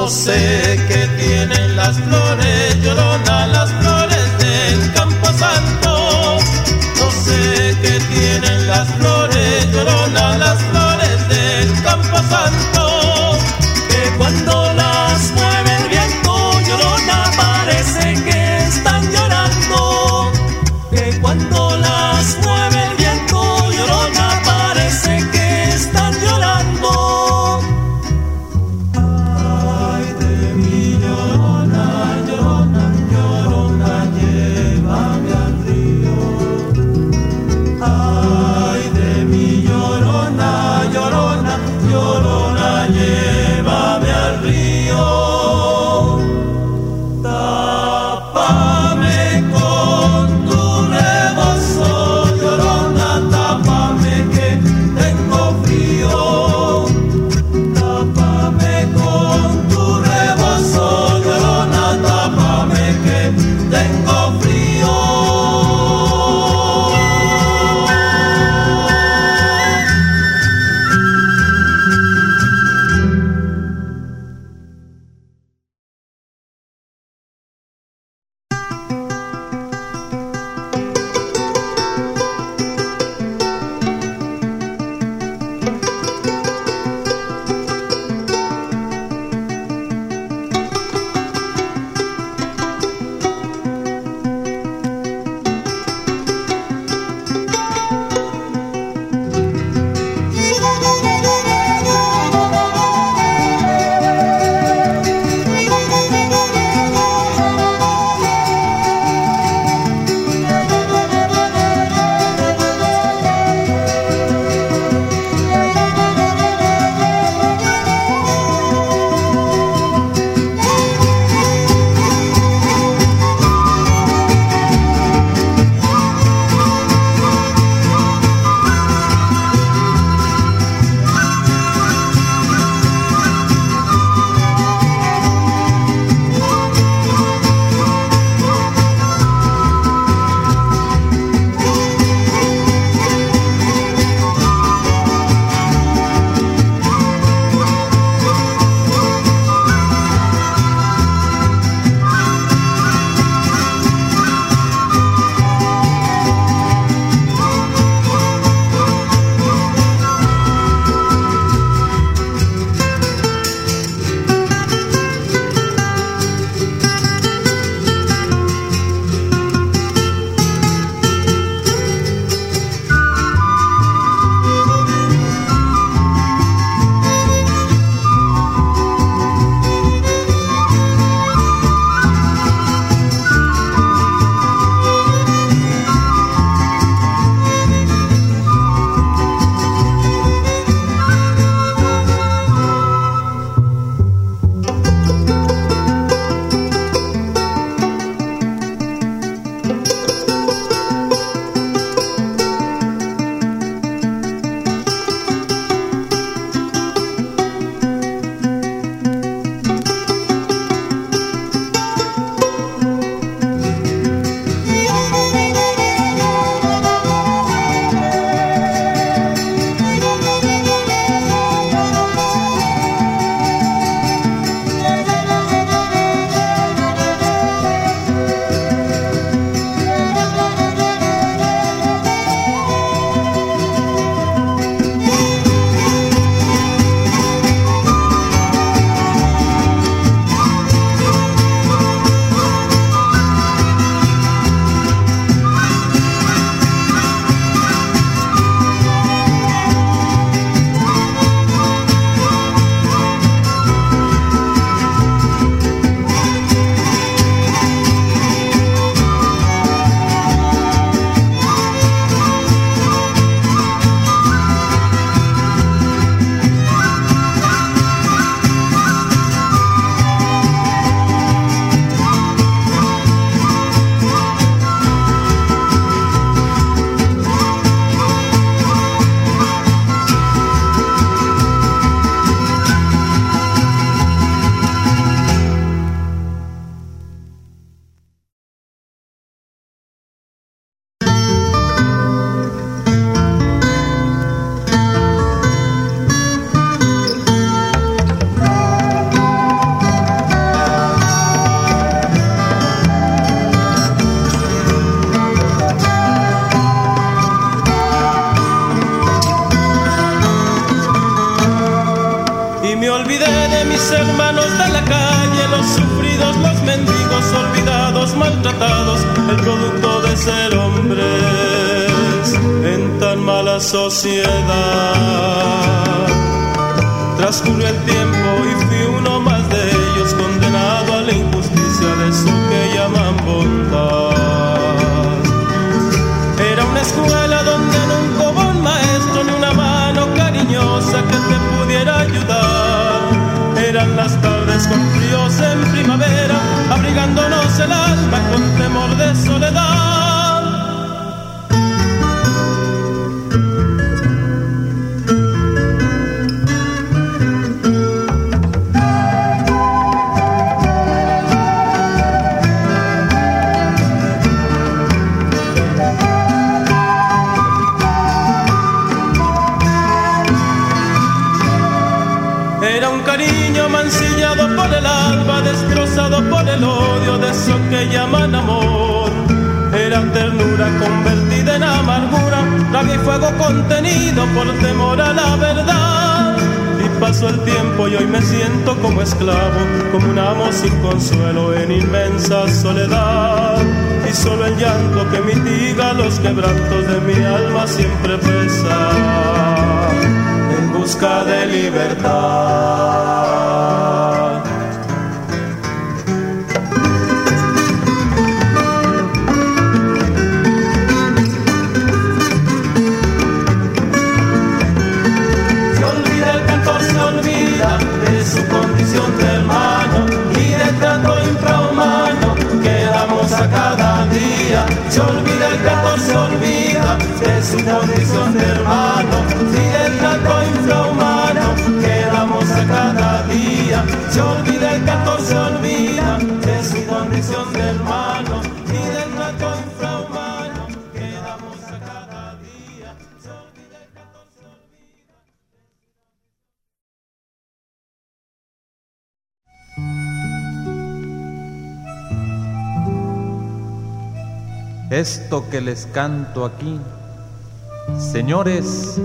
No sé qué tienen las flores llorona, las flores hermanos de la calle, los sufridos, los mendigos, olvidados, maltratados, el producto de ser hombres en tan mala sociedad. Transcurrió el tiempo de soledad. Rabia fuego contenido por temor a la verdad. Y pasó el tiempo y hoy me siento como esclavo, como un amo sin consuelo en inmensa soledad. Y solo el llanto que mitiga los quebrantos de mi alma siempre pesa en busca de libertad. Se olvida el gato, se olvida de su condición de hermano, y el trato infrahumano que damos a cada día, se olvida el gato, se olvida Esto que les canto aquí, señores,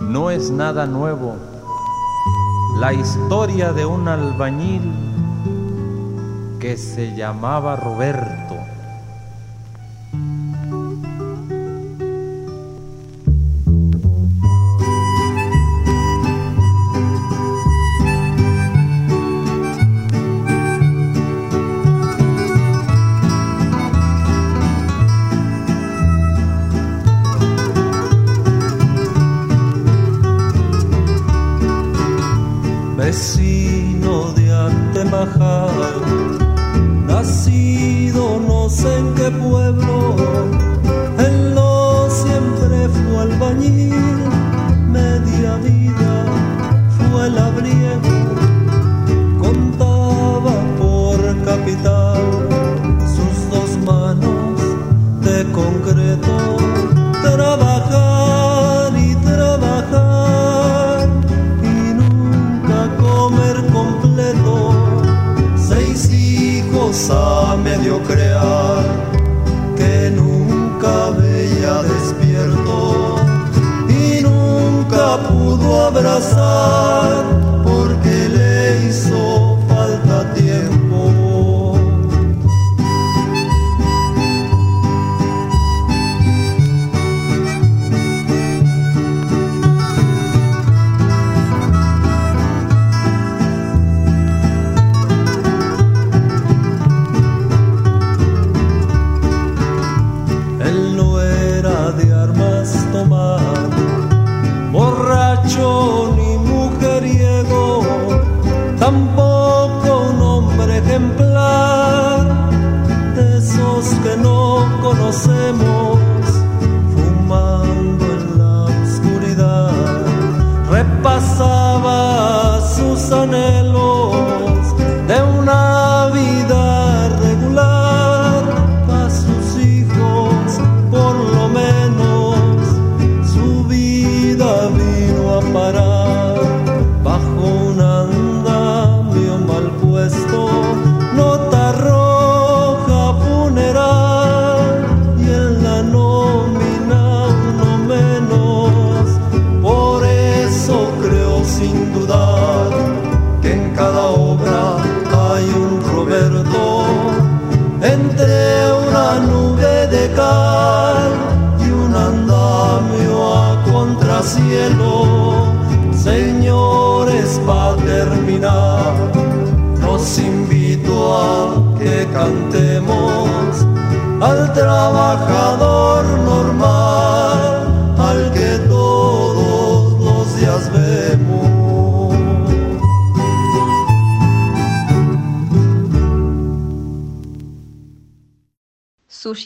no es nada nuevo. La historia de un albañil que se llamaba Roberto. Vecino de Antemajar,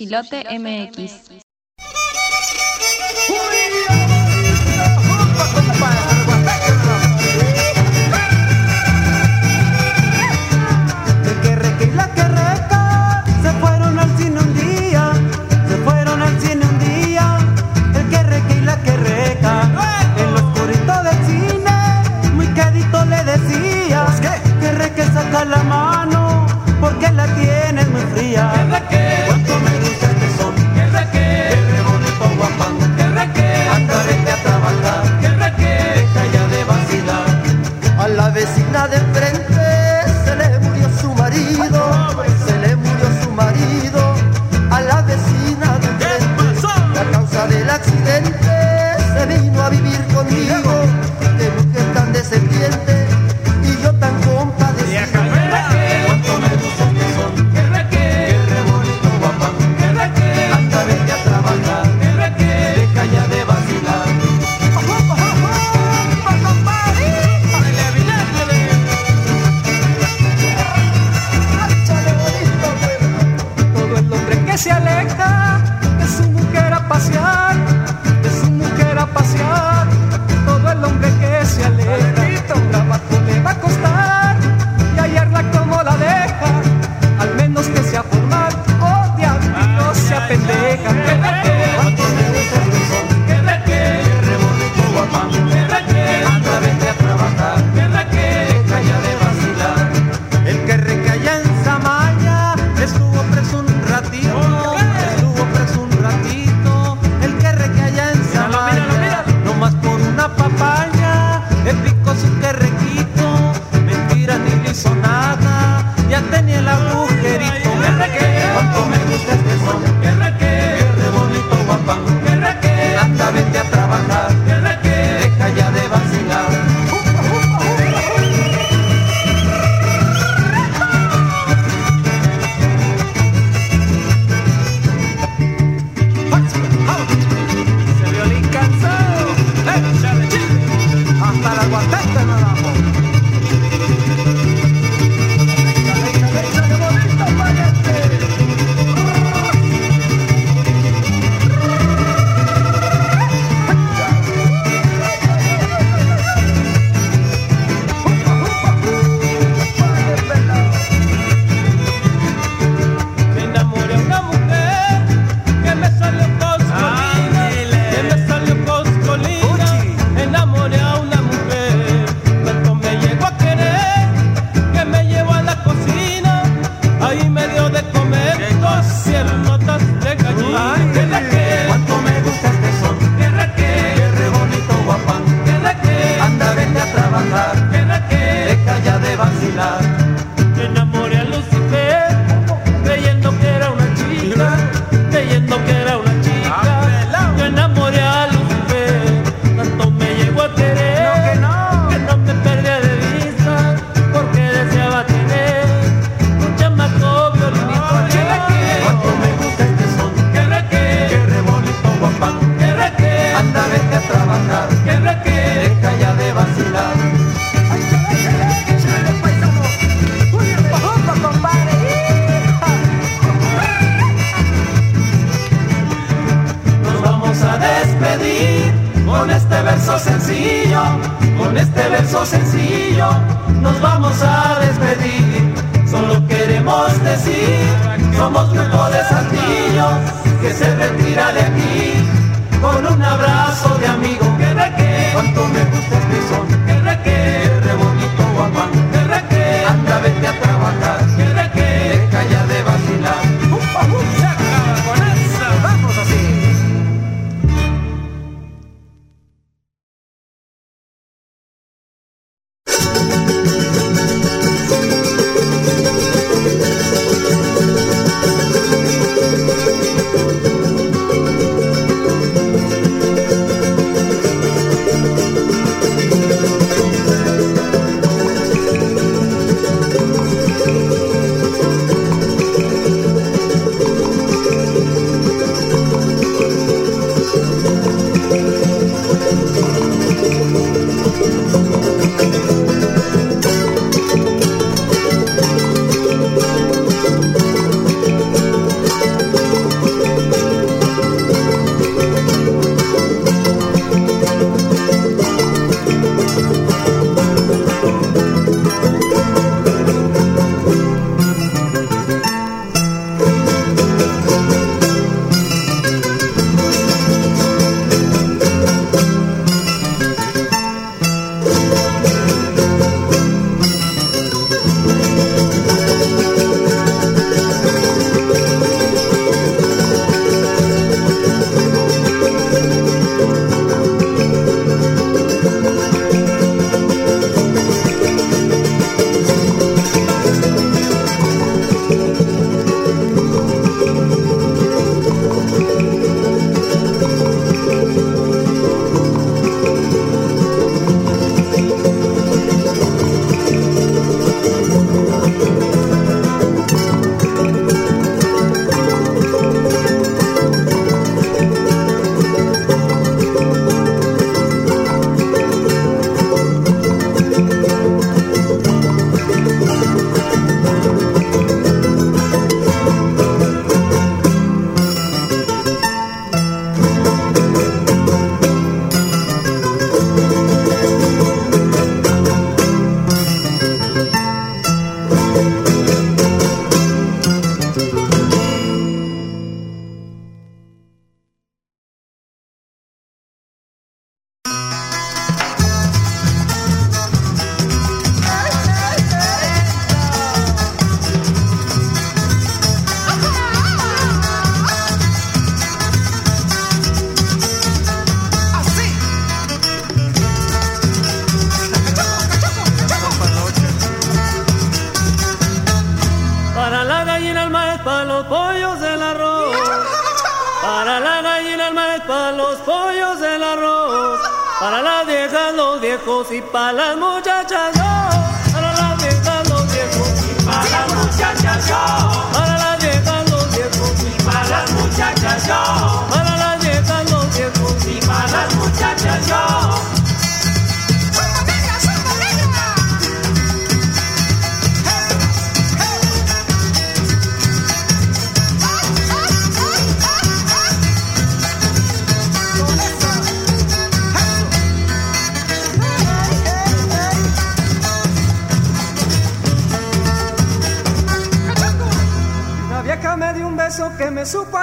Sushilote MX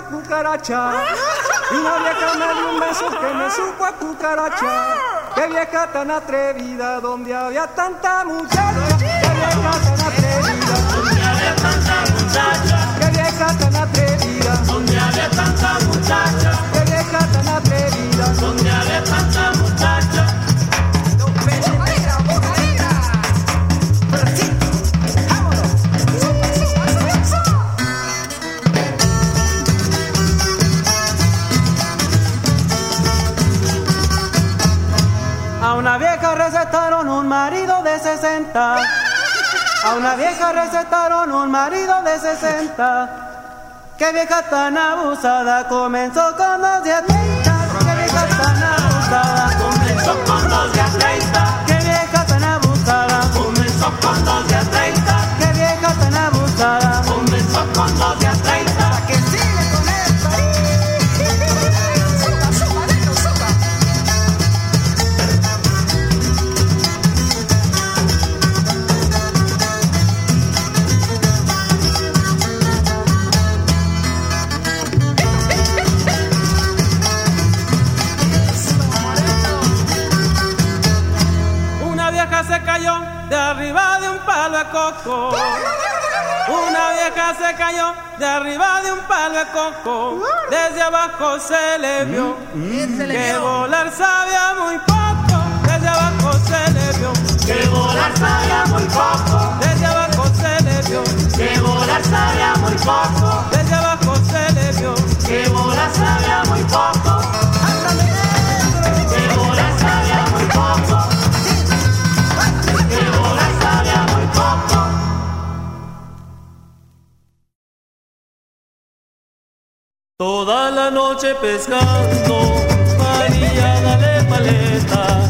cucaracha. Y una vieja me dio un beso que me supo a cucaracha. Qué vieja tan atrevida, donde había tanta muchacha. Qué vieja tan atrevida, donde había tanta muchacha. Qué vieja tan atrevida, donde había tanta muchacha. Qué vieja tan atrevida, donde había tanta muchacha. Vieja recetaron un marido de 60. A una vieja recetaron un marido de 60. Qué vieja tan abusada comenzó con dos de 30. Qué vieja tan abusada arriba de un palo de coco. Desde abajo se le vio que volar sabía muy poco. Desde abajo se le vio que volar sabía muy poco. Desde abajo se le vio que volar sabía muy poco. Toda la noche pescando, María dale paleta,